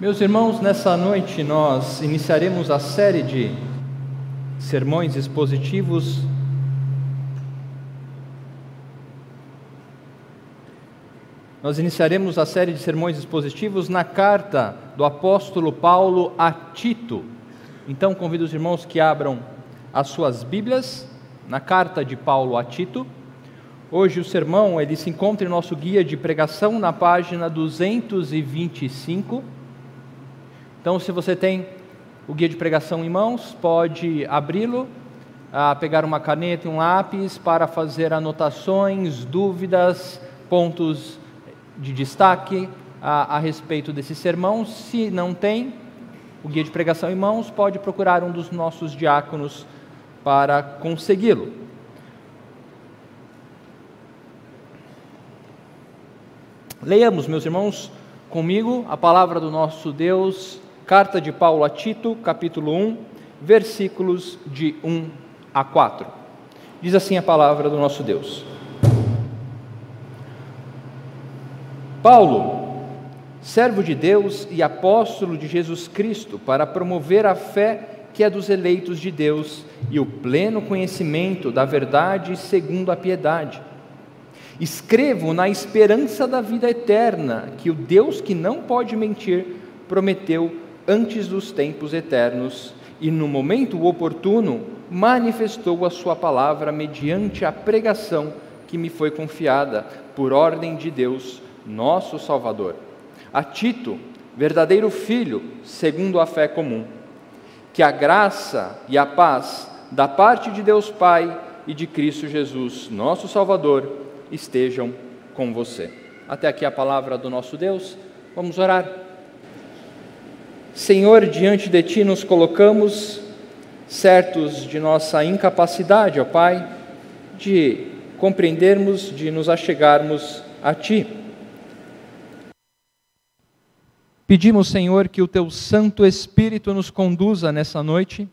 Meus irmãos, nessa noite nós iniciaremos a série de sermões expositivos Nós iniciaremos a série de sermões expositivos na carta do apóstolo Paulo a Tito. Então convido os irmãos que abram as suas Bíblias na carta de Paulo a Tito. Hoje o sermão ele se encontra em nosso guia de pregação na página 225. Então, se você tem o guia de pregação em mãos, pode abri-lo, pegar uma caneta e um lápis para fazer anotações, dúvidas, pontos de destaque a, a respeito desse sermão. Se não tem o guia de pregação em mãos, pode procurar um dos nossos diáconos para consegui-lo. Leiamos, meus irmãos, comigo a palavra do nosso Deus Carta de Paulo a Tito, capítulo 1, versículos de 1 a 4. Diz assim a palavra do nosso Deus. Paulo, servo de Deus e apóstolo de Jesus Cristo, para promover a fé que é dos eleitos de Deus e o pleno conhecimento da verdade segundo a piedade. Escrevo na esperança da vida eterna, que o Deus que não pode mentir prometeu antes dos tempos eternos, e no momento oportuno manifestou a sua palavra mediante a pregação que me foi confiada por ordem de Deus, nosso Salvador. A Tito, verdadeiro filho, segundo a fé comum. Que a graça e a paz da parte de Deus Pai e de Cristo Jesus, nosso Salvador, estejam com você. Até aqui a palavra do nosso Deus. Vamos orar. Senhor, diante de Ti nos colocamos, certos de nossa incapacidade, ó Pai, de compreendermos, de nos achegarmos a Ti. Pedimos, Senhor, que o Teu Santo Espírito nos conduza nessa noite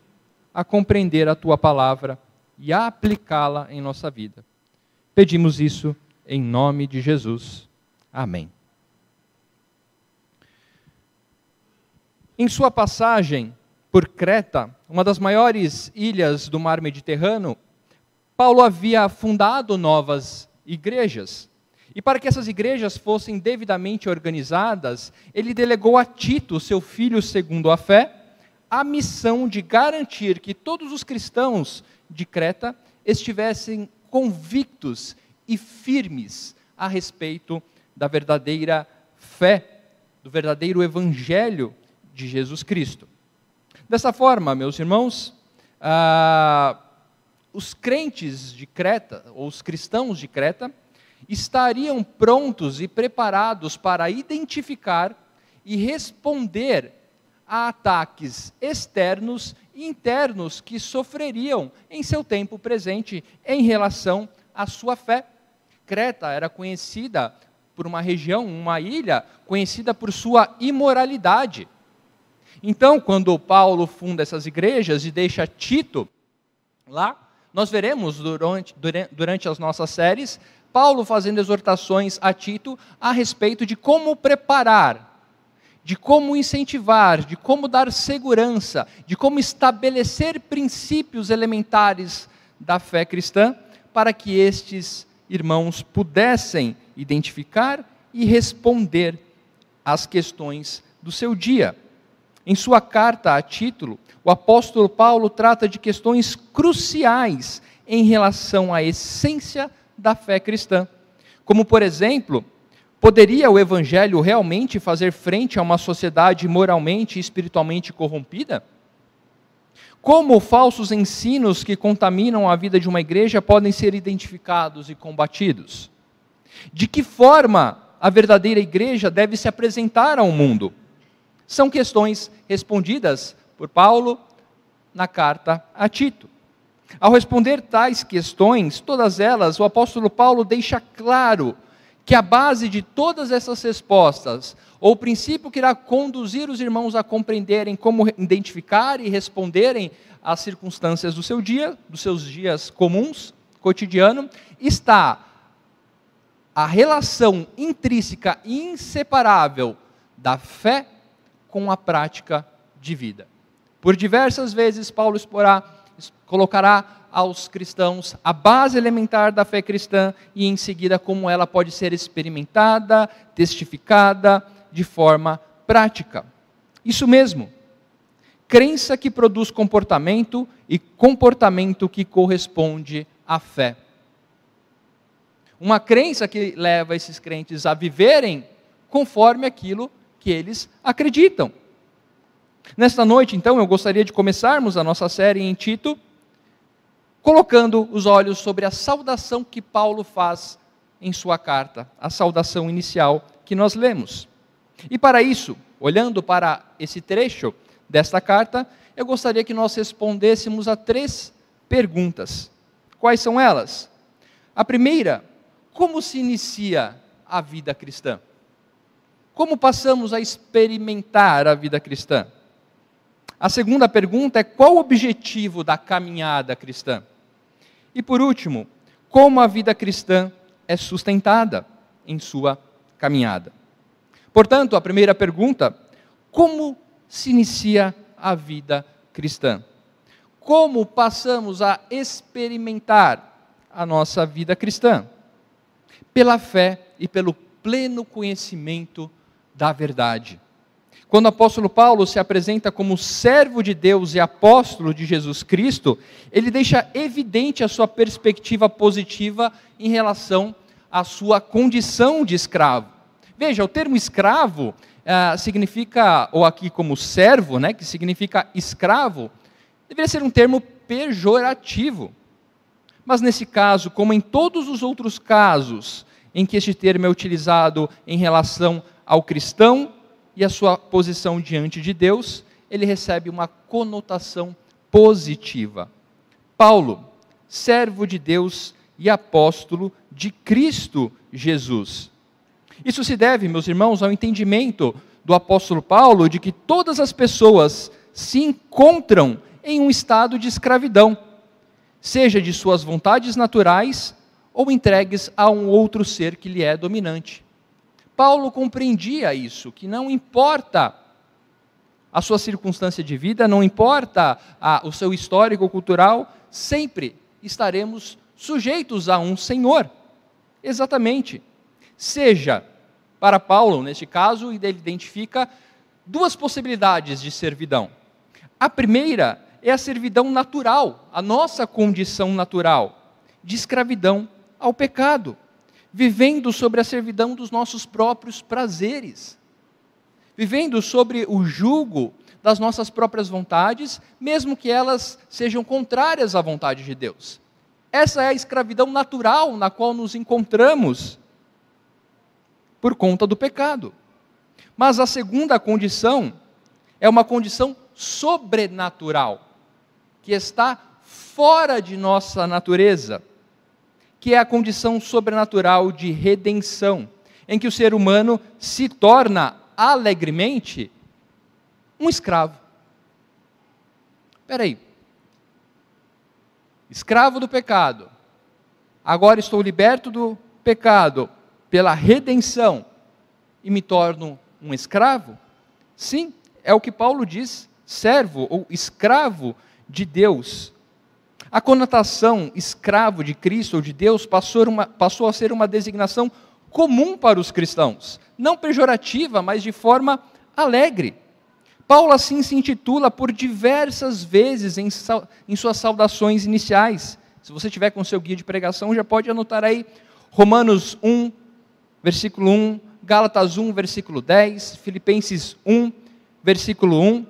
a compreender a Tua palavra e a aplicá-la em nossa vida. Pedimos isso em nome de Jesus. Amém. Em sua passagem por Creta, uma das maiores ilhas do mar Mediterrâneo, Paulo havia fundado novas igrejas. E para que essas igrejas fossem devidamente organizadas, ele delegou a Tito, seu filho segundo a fé, a missão de garantir que todos os cristãos de Creta estivessem convictos e firmes a respeito da verdadeira fé, do verdadeiro evangelho de Jesus Cristo. Dessa forma, meus irmãos, ah, os crentes de Creta, ou os cristãos de Creta, estariam prontos e preparados para identificar e responder a ataques externos e internos que sofreriam em seu tempo presente em relação à sua fé. Creta era conhecida por uma região, uma ilha, conhecida por sua imoralidade. Então, quando Paulo funda essas igrejas e deixa Tito lá, nós veremos durante, durante as nossas séries Paulo fazendo exortações a Tito a respeito de como preparar, de como incentivar, de como dar segurança, de como estabelecer princípios elementares da fé cristã para que estes irmãos pudessem identificar e responder às questões do seu dia. Em sua carta a título, o apóstolo Paulo trata de questões cruciais em relação à essência da fé cristã. Como, por exemplo, poderia o evangelho realmente fazer frente a uma sociedade moralmente e espiritualmente corrompida? Como falsos ensinos que contaminam a vida de uma igreja podem ser identificados e combatidos? De que forma a verdadeira igreja deve se apresentar ao mundo? São questões respondidas por Paulo na carta a Tito. Ao responder tais questões, todas elas, o apóstolo Paulo deixa claro que a base de todas essas respostas, ou o princípio que irá conduzir os irmãos a compreenderem como identificar e responderem às circunstâncias do seu dia, dos seus dias comuns, cotidiano, está a relação intrínseca e inseparável da fé com a prática de vida. Por diversas vezes, Paulo exporá, colocará aos cristãos a base elementar da fé cristã e, em seguida, como ela pode ser experimentada, testificada de forma prática. Isso mesmo. Crença que produz comportamento e comportamento que corresponde à fé. Uma crença que leva esses crentes a viverem conforme aquilo que eles acreditam. Nesta noite, então, eu gostaria de começarmos a nossa série em Tito, colocando os olhos sobre a saudação que Paulo faz em sua carta, a saudação inicial que nós lemos. E para isso, olhando para esse trecho desta carta, eu gostaria que nós respondêssemos a três perguntas. Quais são elas? A primeira, como se inicia a vida cristã? Como passamos a experimentar a vida cristã? A segunda pergunta é qual o objetivo da caminhada cristã? E por último, como a vida cristã é sustentada em sua caminhada? Portanto, a primeira pergunta: como se inicia a vida cristã? Como passamos a experimentar a nossa vida cristã? Pela fé e pelo pleno conhecimento da verdade. Quando o apóstolo Paulo se apresenta como servo de Deus e apóstolo de Jesus Cristo, ele deixa evidente a sua perspectiva positiva em relação à sua condição de escravo. Veja, o termo escravo ah, significa, ou aqui como servo, né, que significa escravo, deveria ser um termo pejorativo. Mas nesse caso, como em todos os outros casos em que este termo é utilizado em relação ao cristão e a sua posição diante de Deus, ele recebe uma conotação positiva. Paulo, servo de Deus e apóstolo de Cristo Jesus. Isso se deve, meus irmãos, ao entendimento do apóstolo Paulo de que todas as pessoas se encontram em um estado de escravidão, seja de suas vontades naturais ou entregues a um outro ser que lhe é dominante. Paulo compreendia isso, que não importa a sua circunstância de vida, não importa a, o seu histórico cultural, sempre estaremos sujeitos a um Senhor. Exatamente. Seja, para Paulo, neste caso, ele identifica duas possibilidades de servidão. A primeira é a servidão natural, a nossa condição natural, de escravidão ao pecado vivendo sobre a servidão dos nossos próprios prazeres, vivendo sobre o jugo das nossas próprias vontades, mesmo que elas sejam contrárias à vontade de Deus. Essa é a escravidão natural na qual nos encontramos por conta do pecado. Mas a segunda condição é uma condição sobrenatural, que está fora de nossa natureza que é a condição sobrenatural de redenção, em que o ser humano se torna alegremente um escravo. Espera aí. Escravo do pecado. Agora estou liberto do pecado pela redenção e me torno um escravo? Sim, é o que Paulo diz, servo ou escravo de Deus. A conotação escravo de Cristo ou de Deus passou, uma, passou a ser uma designação comum para os cristãos, não pejorativa, mas de forma alegre. Paulo assim se intitula por diversas vezes em, em suas saudações iniciais. Se você tiver com seu guia de pregação, já pode anotar aí Romanos 1, versículo 1, Gálatas 1, versículo 10, Filipenses 1, versículo 1,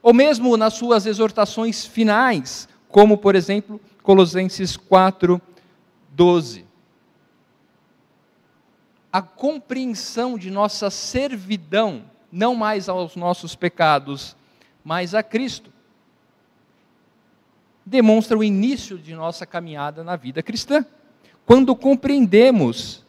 ou mesmo nas suas exortações finais, como, por exemplo, Colossenses 4, 12. A compreensão de nossa servidão, não mais aos nossos pecados, mas a Cristo, demonstra o início de nossa caminhada na vida cristã. Quando compreendemos,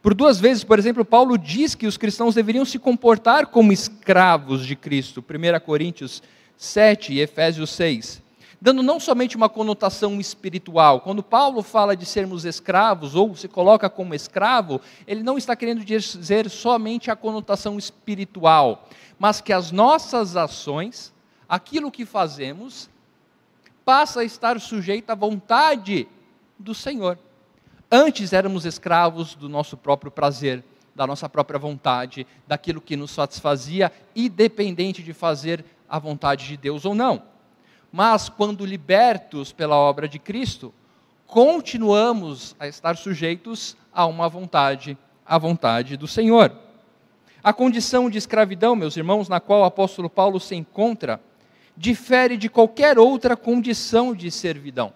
por duas vezes, por exemplo, Paulo diz que os cristãos deveriam se comportar como escravos de Cristo, 1 Coríntios 7 e Efésios 6 dando não somente uma conotação espiritual. Quando Paulo fala de sermos escravos ou se coloca como escravo, ele não está querendo dizer somente a conotação espiritual, mas que as nossas ações, aquilo que fazemos, passa a estar sujeito à vontade do Senhor. Antes éramos escravos do nosso próprio prazer, da nossa própria vontade, daquilo que nos satisfazia, independente de fazer a vontade de Deus ou não. Mas quando libertos pela obra de Cristo, continuamos a estar sujeitos a uma vontade, a vontade do Senhor. A condição de escravidão, meus irmãos, na qual o apóstolo Paulo se encontra, difere de qualquer outra condição de servidão,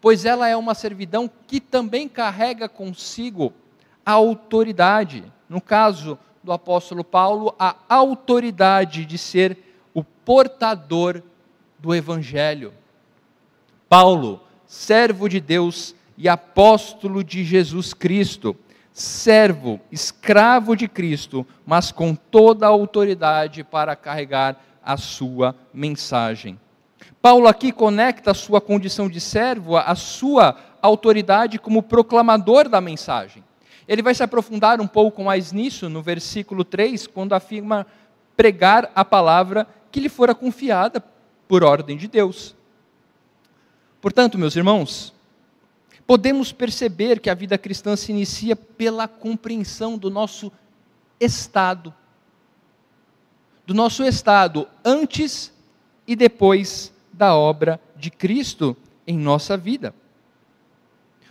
pois ela é uma servidão que também carrega consigo a autoridade. No caso do apóstolo Paulo, a autoridade de ser o portador do evangelho. Paulo, servo de Deus e apóstolo de Jesus Cristo, servo, escravo de Cristo, mas com toda a autoridade para carregar a sua mensagem. Paulo aqui conecta a sua condição de servo à sua autoridade como proclamador da mensagem. Ele vai se aprofundar um pouco mais nisso no versículo 3, quando afirma pregar a palavra que lhe fora confiada por ordem de Deus. Portanto, meus irmãos, podemos perceber que a vida cristã se inicia pela compreensão do nosso estado do nosso estado antes e depois da obra de Cristo em nossa vida.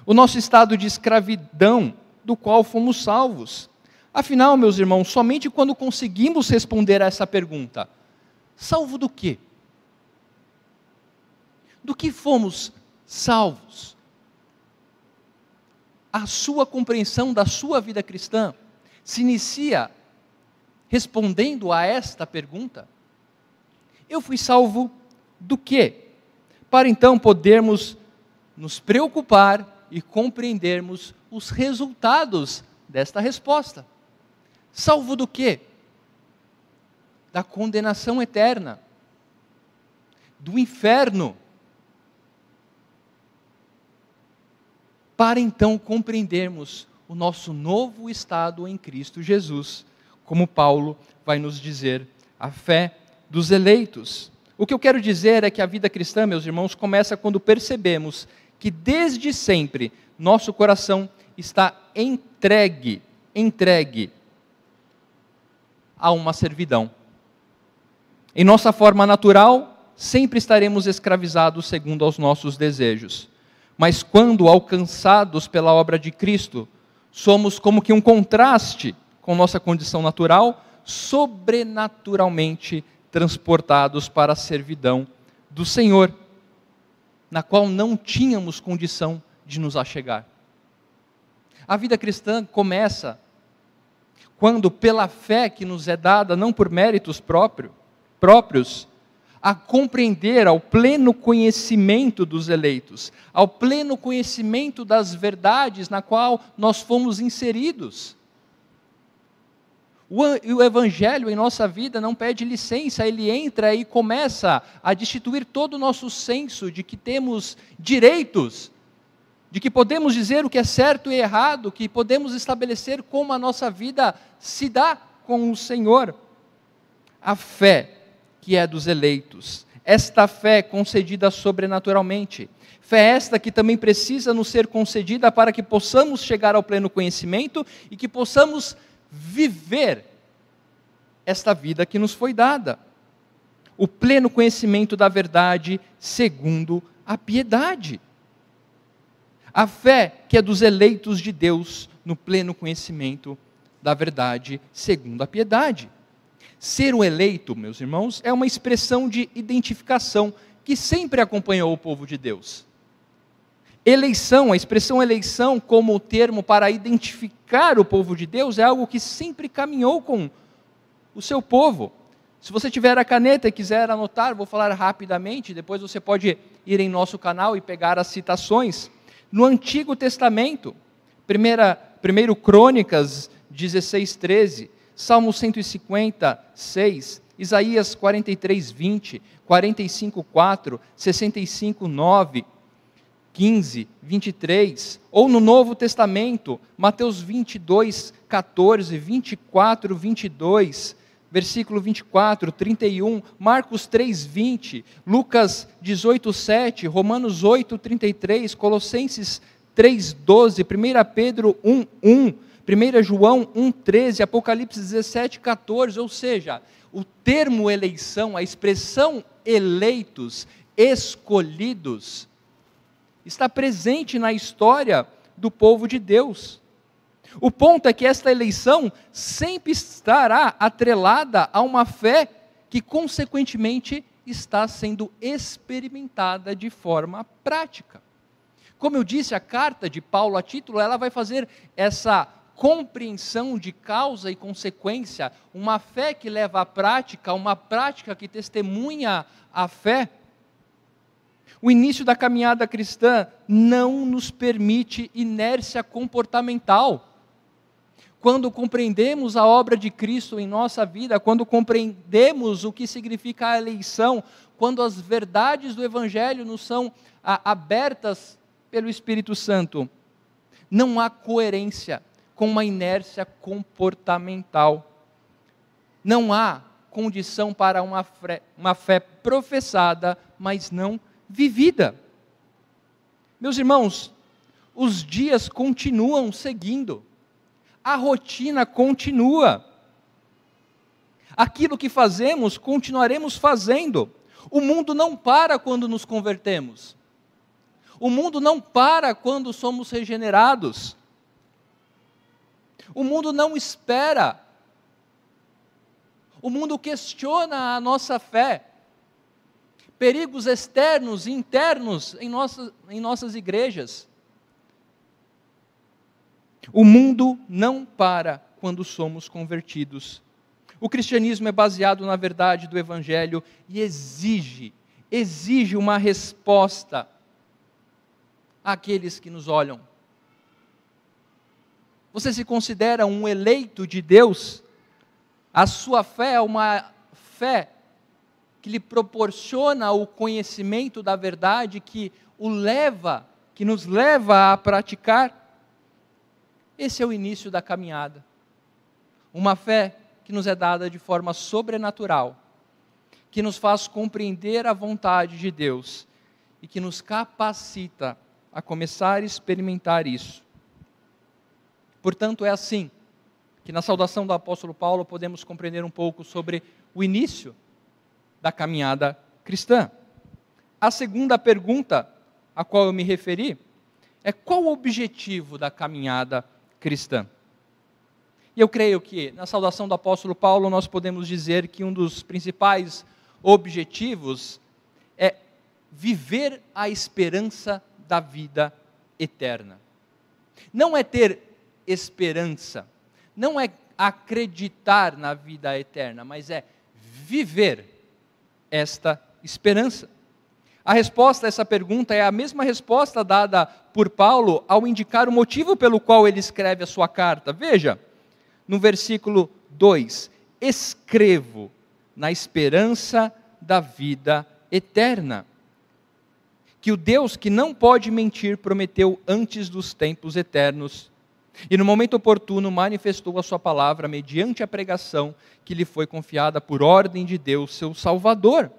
O nosso estado de escravidão, do qual fomos salvos. Afinal, meus irmãos, somente quando conseguimos responder a essa pergunta: salvo do quê? Do que fomos salvos? A sua compreensão da sua vida cristã se inicia respondendo a esta pergunta? Eu fui salvo do quê? Para então podermos nos preocupar e compreendermos os resultados desta resposta. Salvo do quê? Da condenação eterna, do inferno. Para então compreendermos o nosso novo estado em Cristo Jesus como Paulo vai nos dizer, a fé dos eleitos. O que eu quero dizer é que a vida cristã, meus irmãos, começa quando percebemos que desde sempre nosso coração está entregue, entregue a uma servidão. Em nossa forma natural, sempre estaremos escravizados segundo aos nossos desejos. Mas quando alcançados pela obra de Cristo, somos como que um contraste com nossa condição natural, sobrenaturalmente transportados para a servidão do Senhor, na qual não tínhamos condição de nos achegar. A vida cristã começa quando, pela fé que nos é dada, não por méritos próprio, próprios, a compreender ao pleno conhecimento dos eleitos, ao pleno conhecimento das verdades na qual nós fomos inseridos. O Evangelho em nossa vida não pede licença, ele entra e começa a destituir todo o nosso senso de que temos direitos, de que podemos dizer o que é certo e errado, que podemos estabelecer como a nossa vida se dá com o Senhor. A fé que é dos eleitos, esta fé concedida sobrenaturalmente, fé esta que também precisa nos ser concedida para que possamos chegar ao pleno conhecimento e que possamos viver esta vida que nos foi dada. O pleno conhecimento da verdade segundo a piedade. A fé que é dos eleitos de Deus no pleno conhecimento da verdade segundo a piedade. Ser o eleito, meus irmãos, é uma expressão de identificação que sempre acompanhou o povo de Deus. Eleição, a expressão eleição como termo para identificar o povo de Deus é algo que sempre caminhou com o seu povo. Se você tiver a caneta e quiser anotar, vou falar rapidamente, depois você pode ir em nosso canal e pegar as citações. No Antigo Testamento, 1 Crônicas 16, 13, Salmo 156, Isaías 43, 20, 45, 4, 65, 9, 15, 23, ou no Novo Testamento, Mateus 22, 14, 24, 22, versículo 24, 31, Marcos 3, 20, Lucas 18, 7, Romanos 8, 33, Colossenses 3, 12, 1 Pedro 1, 1, 1 João 1, 13, Apocalipse 17, 14, ou seja, o termo eleição, a expressão eleitos, escolhidos, está presente na história do povo de Deus. O ponto é que esta eleição sempre estará atrelada a uma fé que, consequentemente, está sendo experimentada de forma prática. Como eu disse, a carta de Paulo a título, ela vai fazer essa compreensão de causa e consequência, uma fé que leva à prática, uma prática que testemunha a fé. O início da caminhada cristã não nos permite inércia comportamental. Quando compreendemos a obra de Cristo em nossa vida, quando compreendemos o que significa a eleição, quando as verdades do Evangelho nos são abertas pelo Espírito Santo, não há coerência com uma inércia comportamental. Não há condição para uma fé, uma fé professada, mas não vivida. Meus irmãos, os dias continuam seguindo, a rotina continua. Aquilo que fazemos, continuaremos fazendo. O mundo não para quando nos convertemos. O mundo não para quando somos regenerados. O mundo não espera. O mundo questiona a nossa fé. Perigos externos e internos em nossas, em nossas igrejas. O mundo não para quando somos convertidos. O cristianismo é baseado na verdade do Evangelho e exige, exige uma resposta àqueles que nos olham. Você se considera um eleito de Deus? A sua fé é uma fé que lhe proporciona o conhecimento da verdade que o leva, que nos leva a praticar. Esse é o início da caminhada. Uma fé que nos é dada de forma sobrenatural, que nos faz compreender a vontade de Deus e que nos capacita a começar a experimentar isso. Portanto, é assim que na saudação do apóstolo Paulo podemos compreender um pouco sobre o início da caminhada cristã. A segunda pergunta a qual eu me referi é qual o objetivo da caminhada cristã? E eu creio que na saudação do apóstolo Paulo nós podemos dizer que um dos principais objetivos é viver a esperança da vida eterna. Não é ter esperança. Não é acreditar na vida eterna, mas é viver esta esperança. A resposta a essa pergunta é a mesma resposta dada por Paulo ao indicar o motivo pelo qual ele escreve a sua carta. Veja, no versículo 2: Escrevo na esperança da vida eterna. Que o Deus que não pode mentir prometeu antes dos tempos eternos e no momento oportuno manifestou a sua palavra mediante a pregação que lhe foi confiada por ordem de Deus, seu Salvador.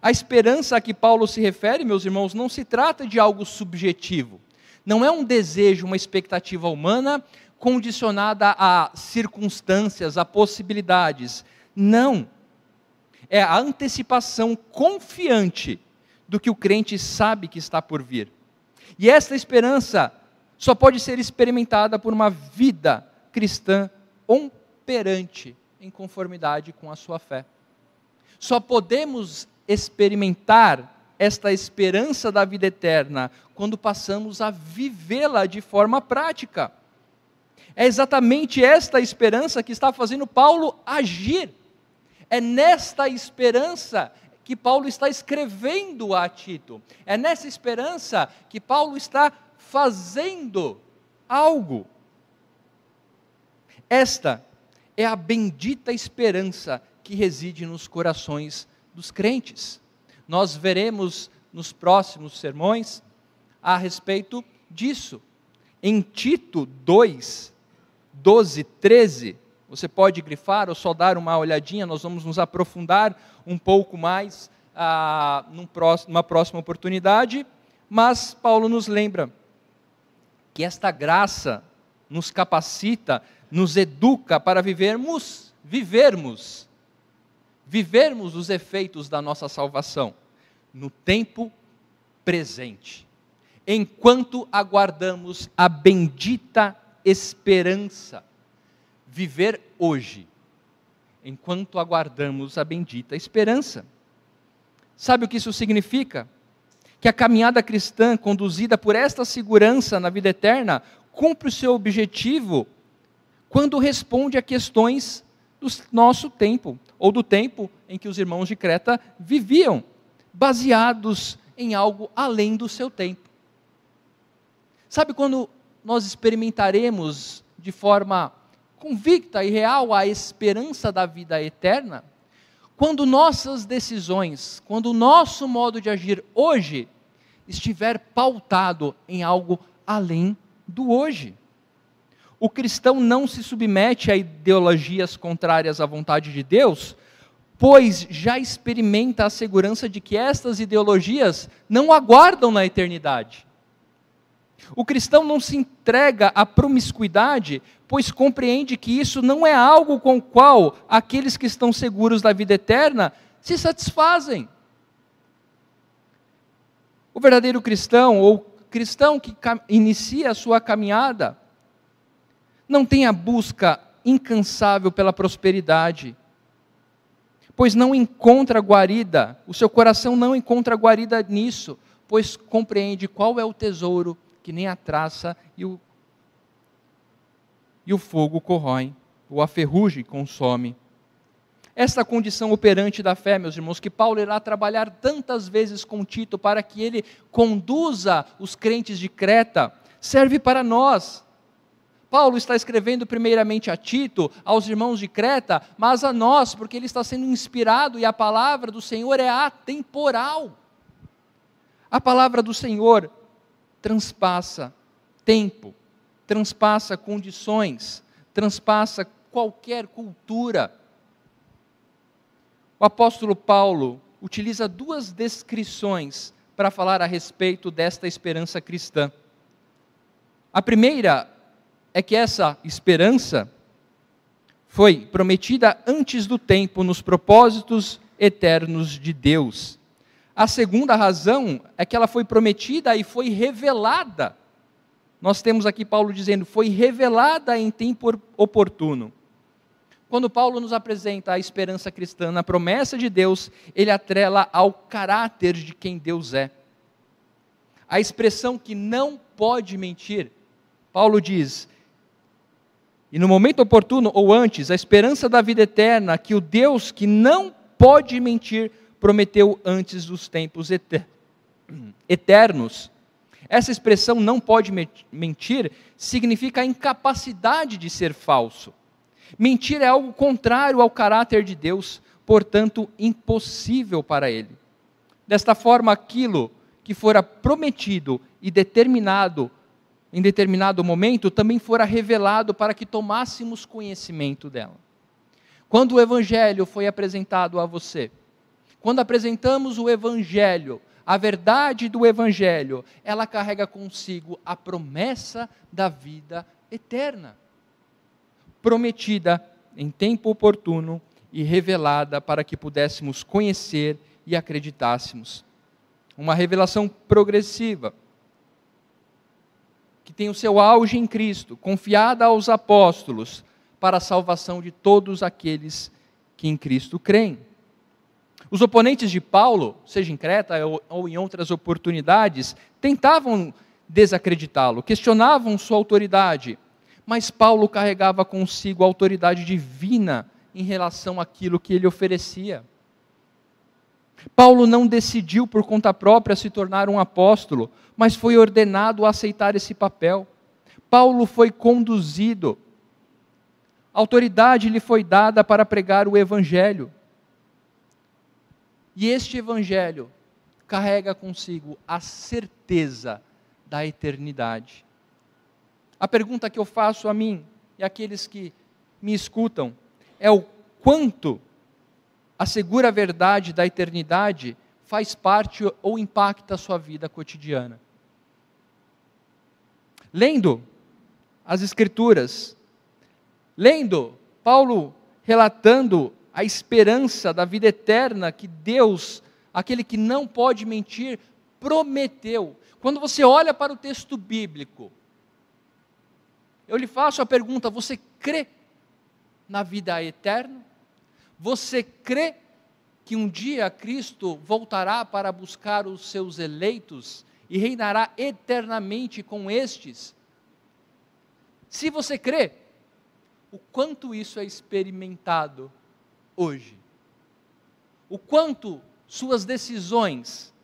A esperança a que Paulo se refere, meus irmãos, não se trata de algo subjetivo. Não é um desejo, uma expectativa humana condicionada a circunstâncias, a possibilidades. Não. É a antecipação confiante do que o crente sabe que está por vir. E esta esperança só pode ser experimentada por uma vida cristã operante em conformidade com a sua fé. Só podemos experimentar esta esperança da vida eterna quando passamos a vivê-la de forma prática. É exatamente esta esperança que está fazendo Paulo agir. É nesta esperança que Paulo está escrevendo a Tito. É nessa esperança que Paulo está fazendo algo. Esta é a bendita esperança que reside nos corações dos crentes. Nós veremos nos próximos sermões a respeito disso. Em Tito 2, 12, 13, você pode grifar ou só dar uma olhadinha, nós vamos nos aprofundar um pouco mais ah, numa próxima oportunidade, mas Paulo nos lembra que esta graça nos capacita, nos educa para vivermos, vivermos, vivermos os efeitos da nossa salvação no tempo presente, enquanto aguardamos a bendita esperança. Viver hoje, enquanto aguardamos a bendita esperança. Sabe o que isso significa? Que a caminhada cristã, conduzida por esta segurança na vida eterna, cumpre o seu objetivo quando responde a questões do nosso tempo, ou do tempo em que os irmãos de Creta viviam, baseados em algo além do seu tempo. Sabe quando nós experimentaremos de forma convicta e real a esperança da vida eterna? Quando nossas decisões, quando o nosso modo de agir hoje estiver pautado em algo além do hoje. O cristão não se submete a ideologias contrárias à vontade de Deus, pois já experimenta a segurança de que estas ideologias não aguardam na eternidade. O cristão não se entrega à promiscuidade, pois compreende que isso não é algo com o qual aqueles que estão seguros da vida eterna se satisfazem. O verdadeiro cristão, ou cristão que inicia a sua caminhada, não tem a busca incansável pela prosperidade, pois não encontra guarida, o seu coração não encontra guarida nisso, pois compreende qual é o tesouro que nem a traça e o, e o fogo corrói, ou a ferrugem consome. Esta condição operante da fé, meus irmãos, que Paulo irá trabalhar tantas vezes com Tito para que ele conduza os crentes de Creta, serve para nós. Paulo está escrevendo primeiramente a Tito, aos irmãos de Creta, mas a nós, porque ele está sendo inspirado e a palavra do Senhor é atemporal. A palavra do Senhor transpassa tempo, transpassa condições, transpassa qualquer cultura. O apóstolo Paulo utiliza duas descrições para falar a respeito desta esperança cristã. A primeira é que essa esperança foi prometida antes do tempo nos propósitos eternos de Deus. A segunda razão é que ela foi prometida e foi revelada. Nós temos aqui Paulo dizendo, foi revelada em tempo oportuno. Quando Paulo nos apresenta a esperança cristã na promessa de Deus, ele atrela ao caráter de quem Deus é. A expressão que não pode mentir, Paulo diz, e no momento oportuno ou antes, a esperança da vida eterna que o Deus que não pode mentir prometeu antes dos tempos eternos. Essa expressão não pode mentir significa a incapacidade de ser falso. Mentir é algo contrário ao caráter de Deus, portanto, impossível para ele. Desta forma, aquilo que fora prometido e determinado em determinado momento também fora revelado para que tomássemos conhecimento dela. Quando o evangelho foi apresentado a você, quando apresentamos o Evangelho, a verdade do Evangelho, ela carrega consigo a promessa da vida eterna, prometida em tempo oportuno e revelada para que pudéssemos conhecer e acreditássemos. Uma revelação progressiva, que tem o seu auge em Cristo, confiada aos apóstolos, para a salvação de todos aqueles que em Cristo creem. Os oponentes de Paulo, seja em Creta ou, em outras oportunidades, tentavam desacreditá-lo, questionavam sua autoridade, mas Paulo carregava consigo a autoridade divina em relação àquilo que ele oferecia. Paulo não decidiu por conta própria se tornar um apóstolo, mas foi ordenado a aceitar esse papel. Paulo foi conduzido. A autoridade lhe foi dada para pregar o evangelho. E este evangelho carrega consigo a certeza da eternidade. A pergunta que eu faço a mim e àqueles que me escutam é o quanto a segura verdade da eternidade faz parte ou impacta a sua vida cotidiana. Lendo as Escrituras, lendo Paulo relatando a esperança da vida eterna que Deus, aquele que não pode mentir, prometeu. Quando você olha para o texto bíblico, eu lhe faço a pergunta: você crê na vida eterna? Você crê que um dia Cristo voltará para buscar os seus eleitos e reinará eternamente com estes? Se você crê, o quanto isso é experimentado hoje? O quanto suas decisões,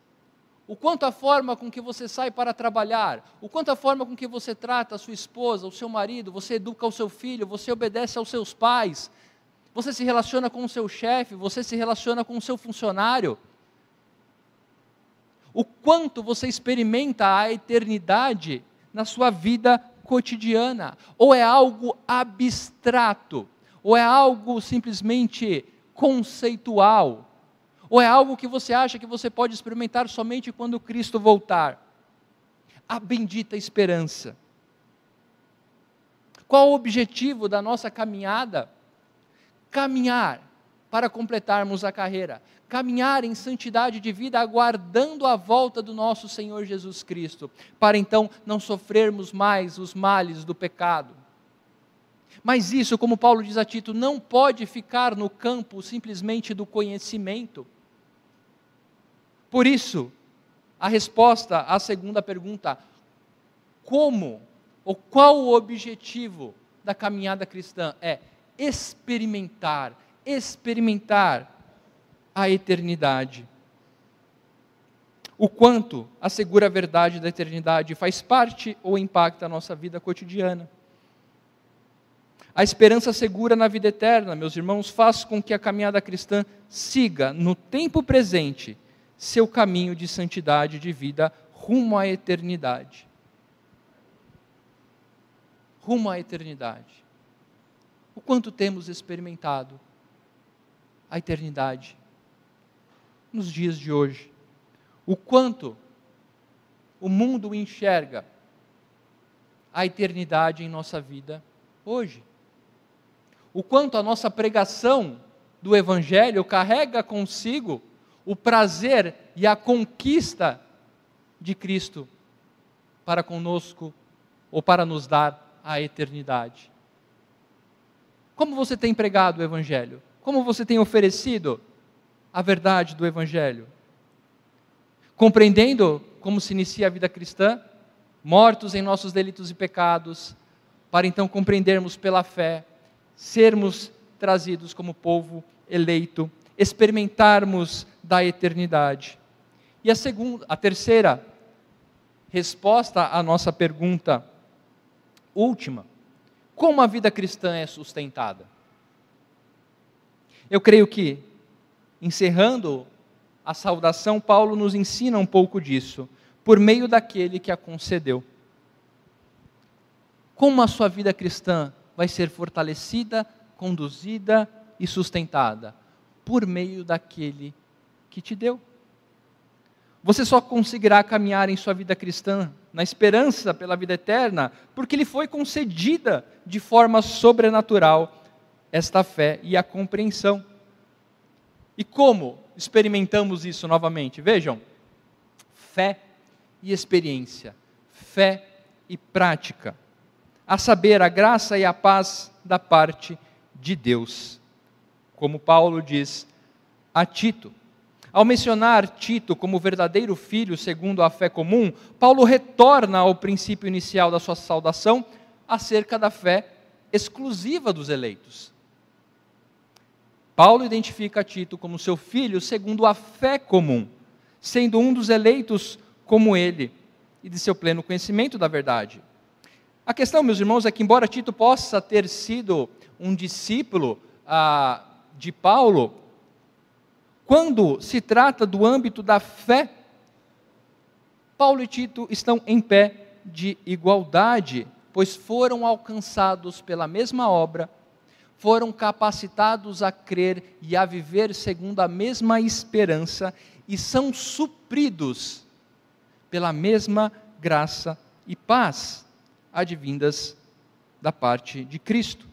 o quanto a forma com que você sai para trabalhar, o quanto a forma com que você trata a sua esposa, o seu marido, você educa o seu filho, você obedece aos seus pais, você se relaciona com o seu chefe, você se relaciona com o seu funcionário. O quanto você experimenta a eternidade na sua vida cotidiana, ou é algo abstrato, ou é algo simplesmente conceitual, ou é algo que você acha que você pode experimentar somente quando Cristo voltar. A bendita esperança. Qual o objetivo da nossa caminhada? caminhar para completarmos a carreira, caminhar em santidade de vida, aguardando a volta do nosso Senhor Jesus Cristo, para então não sofrermos mais os males do pecado. Mas isso, como Paulo diz a Tito, não pode ficar no campo simplesmente do conhecimento. Por isso, a resposta à segunda pergunta, como ou qual o objetivo da caminhada cristã é experimentar, experimentar a eternidade. O quanto a segura verdade da eternidade faz parte ou impacta a nossa vida cotidiana. A esperança segura na vida eterna, meus irmãos, faz com que a caminhada cristã siga no tempo presente seu caminho de santidade de vida rumo à eternidade. Rumo à eternidade. O quanto temos experimentado a eternidade nos dias de hoje, o quanto o mundo enxerga a eternidade em nossa vida hoje, o quanto a nossa pregação do Evangelho carrega consigo o prazer e a conquista de Cristo para conosco ou para nos dar a eternidade. Como você tem pregado o Evangelho? Como você tem oferecido a verdade do Evangelho? Compreendendo como se inicia a vida cristã, mortos em nossos delitos e pecados, para então compreendermos pela fé, sermos trazidos como povo eleito, experimentarmos da eternidade. E a segunda, a terceira resposta à nossa pergunta última como a vida cristã é sustentada? Eu creio que, encerrando a saudação, Paulo nos ensina um pouco disso, por meio daquele que a concedeu. Como a sua vida cristã vai ser fortalecida, conduzida e sustentada? Por meio daquele que te deu. Você só conseguirá caminhar em sua vida cristã na esperança pela vida eterna, porque lhe foi concedida de forma sobrenatural esta fé e a compreensão. E como experimentamos isso novamente? Vejam, fé e experiência, fé e prática, a saber, a graça e a paz da parte de Deus. Como Paulo diz a Tito, ao mencionar Tito como verdadeiro filho segundo a fé comum, Paulo retorna ao princípio inicial da sua saudação acerca da fé exclusiva dos eleitos. Paulo identifica Tito como seu filho segundo a fé comum, sendo um dos eleitos como ele e de seu pleno conhecimento da verdade. A questão, meus irmãos, é que, embora Tito possa ter sido um discípulo ah, de Paulo, Quando se trata do âmbito da fé, Paulo e Tito estão em pé de igualdade, pois foram alcançados pela mesma obra, foram capacitados a crer e a viver segundo a mesma esperança e são supridos pela mesma graça e paz advindas da parte de Cristo.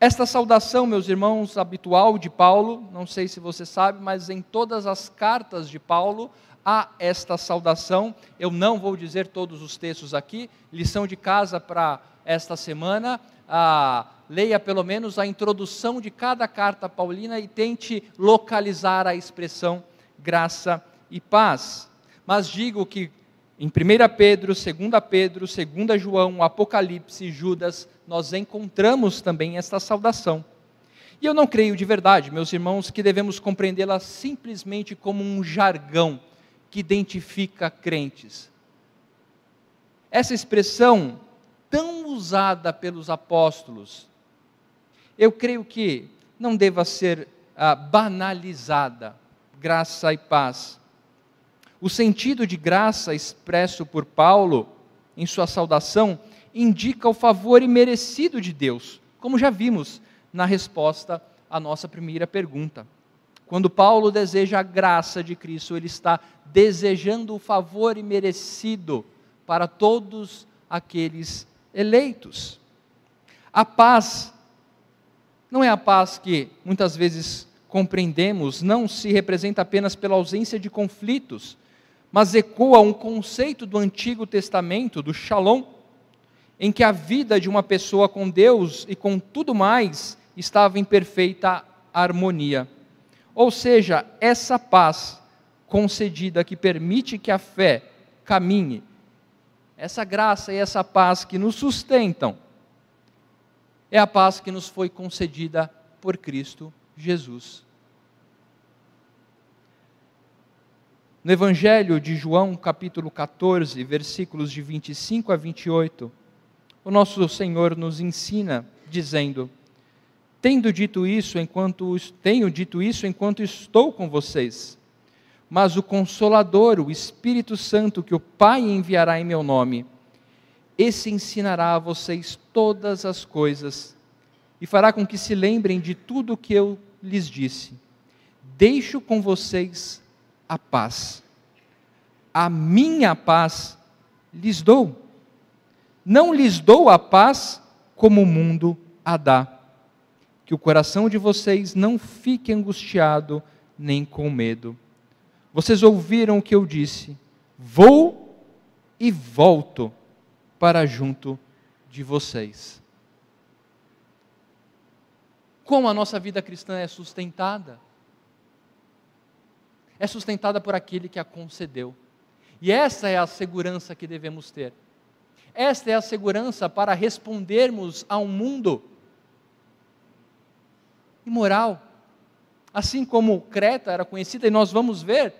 Esta saudação, meus irmãos, habitual de Paulo, não sei se você sabe, mas em todas as cartas de Paulo há esta saudação. Eu não vou dizer todos os textos aqui, lição de casa para esta semana. Ah, leia pelo menos a introdução de cada carta paulina e tente localizar a expressão graça e paz. Mas digo que em 1 Pedro, 2 Pedro, 2 João, Apocalipse, Judas, nós encontramos também esta saudação. E eu não creio de verdade, meus irmãos, que devemos compreendê-la simplesmente como um jargão que identifica crentes. Essa expressão, tão usada pelos apóstolos, eu creio que não deva ser ah, banalizada, graça e paz. O sentido de graça expresso por Paulo em sua saudação indica o favor imerecido de Deus, como já vimos na resposta à nossa primeira pergunta. Quando Paulo deseja a graça de Cristo, ele está desejando o favor imerecido para todos aqueles eleitos. A paz não é a paz que muitas vezes compreendemos, não se representa apenas pela ausência de conflitos, mas ecoa um conceito do Antigo Testamento, do Shalom, em que a vida de uma pessoa com Deus e com tudo mais estava em perfeita harmonia. Ou seja, essa paz concedida que permite que a fé caminhe, essa graça e essa paz que nos sustentam, é a paz que nos foi concedida por Cristo Jesus. No Evangelho de João, capítulo 14, versículos de 25 a 28, o nosso Senhor nos ensina dizendo: Tendo dito isso enquanto tenho dito isso enquanto estou com vocês, mas o consolador, o Espírito Santo que o Pai enviará em meu nome, esse ensinará a vocês todas as coisas e fará com que se lembrem de tudo o que eu lhes disse. Deixo com vocês a paz. A minha paz lhes dou. Não lhes dou a paz como o mundo a dá. Que o coração de vocês não fique angustiado nem com medo. Vocês ouviram o que eu disse: Vou e volto para junto de vocês. Como a nossa vida cristã é sustentada? É sustentada por aquele que a concedeu. E essa é a segurança que devemos ter. Esta é a segurança para respondermos a um mundo imoral. Assim como Creta era conhecida, e nós vamos ver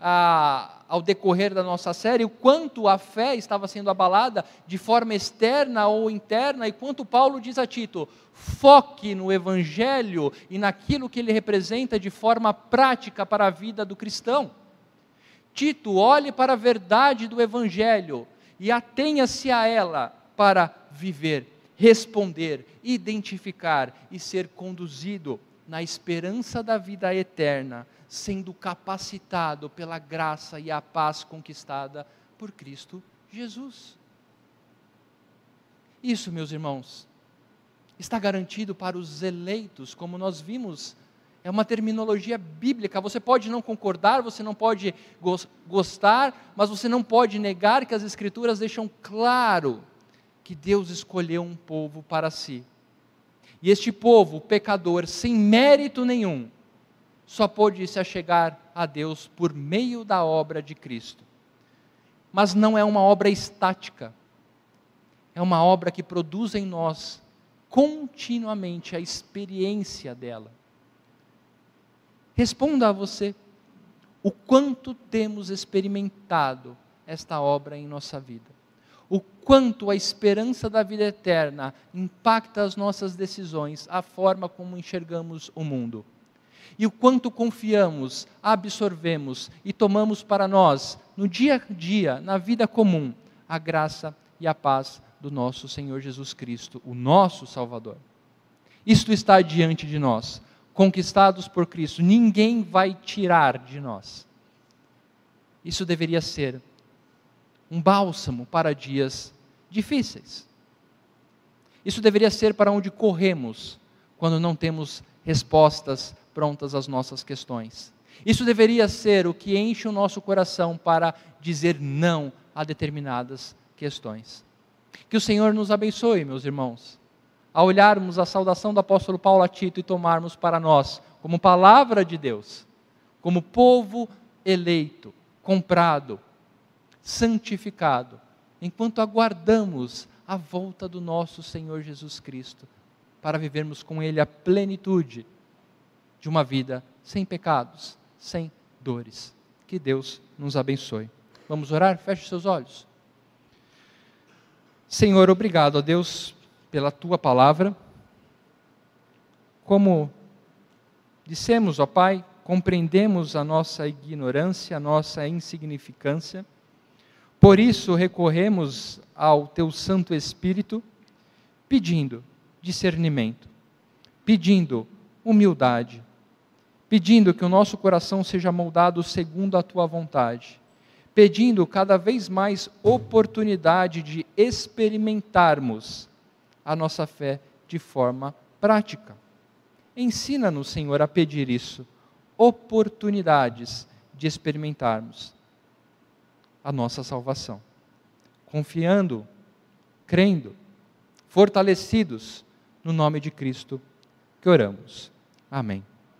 a, ao decorrer da nossa série o quanto a fé estava sendo abalada de forma externa ou interna, e quanto Paulo diz a Tito: foque no Evangelho e naquilo que ele representa de forma prática para a vida do cristão. Tito, olhe para a verdade do Evangelho e atenha-se a ela para viver, responder, identificar e ser conduzido na esperança da vida eterna sendo capacitado pela graça e a paz conquistada por Cristo Jesus. Isso, meus irmãos, está garantido para os eleitos, como nós vimos, é uma terminologia bíblica. Você pode não concordar, você não pode gostar, mas você não pode negar que as Escrituras deixam claro que Deus escolheu um povo para si. E este povo, pecador, sem mérito nenhum, só pôde se achegar a Deus por meio da obra de Cristo. Mas não é uma obra estática, é uma obra que produz em nós continuamente a experiência dela. Responda a você o quanto temos experimentado esta obra em nossa vida. O quanto a esperança da vida eterna impacta as nossas decisões, a forma como enxergamos o mundo. E o quanto confiamos, absorvemos e tomamos para nós, no dia a dia, na vida comum, a graça e a paz do nosso Senhor Jesus Cristo, o nosso Salvador. Isto está diante de nós, conquistados por Cristo, ninguém vai tirar de nós. Isso deveria ser um bálsamo para dias difíceis. Isso deveria ser para onde corremos quando não temos respostas prontas às nossas questões. Isso deveria ser o que enche o nosso coração para dizer não a determinadas questões. Que o Senhor nos abençoe, meus irmãos, a olharmos a saudação do apóstolo Paulo a Tito e tomarmos para nós como palavra de Deus, como povo eleito, comprado, santificado, enquanto aguardamos a volta do nosso Senhor Jesus Cristo, para vivermos com Ele a plenitude de uma vida sem pecados, sem dores. Que Deus nos abençoe. Vamos orar? Feche seus olhos. Senhor, obrigado a Deus pela tua palavra. Como dissemos, ó Pai, compreendemos a nossa ignorância, a nossa insignificância. Por isso recorremos ao teu Santo Espírito, pedindo discernimento, pedindo humildade, pedindo que o nosso coração seja moldado segundo a tua vontade pedindo cada vez mais oportunidade de experimentarmos a nossa fé de forma prática. Ensina-nos, Senhor, a pedir isso, oportunidades de experimentarmos a nossa salvação, confiando, crendo, fortalecidos no nome de Cristo que oramos. Amém.